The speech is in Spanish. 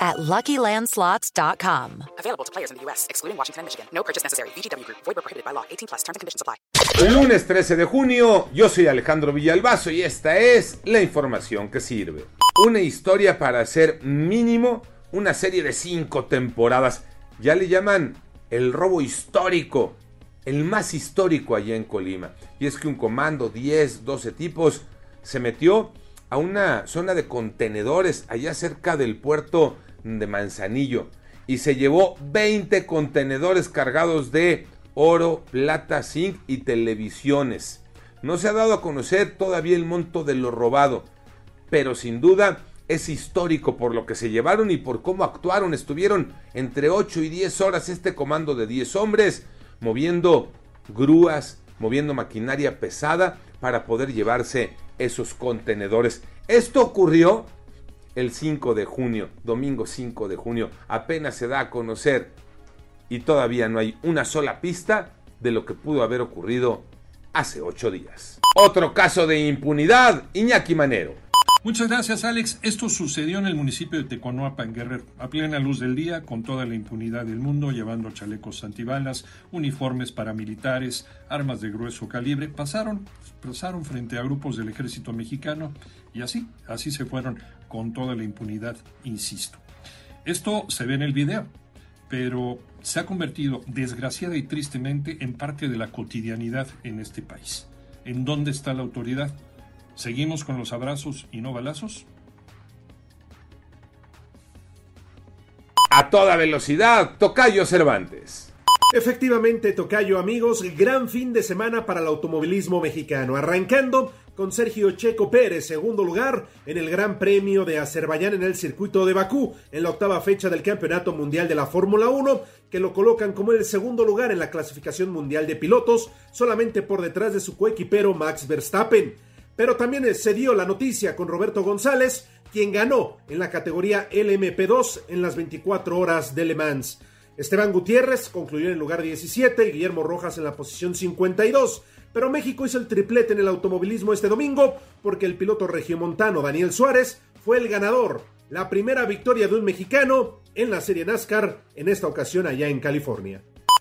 at LuckyLandSlots.com. Available to players in the U.S., excluding Washington and Michigan. No purchase necessary. VGW Group. Void prohibited by law. 18 plus. Terms and conditions apply. Lunes 13 de junio, yo soy Alejandro Villalbazo y esta es la información que sirve. Una historia para hacer mínimo una serie de cinco temporadas. Ya le llaman el robo histórico, el más histórico allá en Colima. Y es que un comando, 10, 12 tipos, se metió a una zona de contenedores allá cerca del puerto de Manzanillo y se llevó 20 contenedores cargados de oro, plata, zinc y televisiones. No se ha dado a conocer todavía el monto de lo robado, pero sin duda es histórico por lo que se llevaron y por cómo actuaron. Estuvieron entre 8 y 10 horas este comando de 10 hombres moviendo grúas, moviendo maquinaria pesada para poder llevarse esos contenedores. Esto ocurrió el 5 de junio, domingo 5 de junio. Apenas se da a conocer y todavía no hay una sola pista de lo que pudo haber ocurrido hace ocho días. Otro caso de impunidad, Iñaki Manero. Muchas gracias, Alex. Esto sucedió en el municipio de Teconoapa, en Guerrero, a plena luz del día, con toda la impunidad del mundo, llevando chalecos antibalas, uniformes paramilitares, armas de grueso calibre. Pasaron, pasaron frente a grupos del ejército mexicano y así, así se fueron con toda la impunidad, insisto. Esto se ve en el video, pero se ha convertido, desgraciada y tristemente, en parte de la cotidianidad en este país. ¿En dónde está la autoridad? ¿Seguimos con los abrazos y no balazos? A toda velocidad, Tocayo Cervantes. Efectivamente, Tocayo amigos, gran fin de semana para el automovilismo mexicano, arrancando con Sergio Checo Pérez, segundo lugar en el Gran Premio de Azerbaiyán en el circuito de Bakú, en la octava fecha del Campeonato Mundial de la Fórmula 1, que lo colocan como el segundo lugar en la clasificación mundial de pilotos, solamente por detrás de su coequipero Max Verstappen. Pero también se dio la noticia con Roberto González, quien ganó en la categoría LMP2 en las 24 horas de Le Mans. Esteban Gutiérrez concluyó en el lugar 17 y Guillermo Rojas en la posición 52. Pero México hizo el triplete en el automovilismo este domingo porque el piloto regiomontano Daniel Suárez fue el ganador. La primera victoria de un mexicano en la serie NASCAR, en esta ocasión allá en California.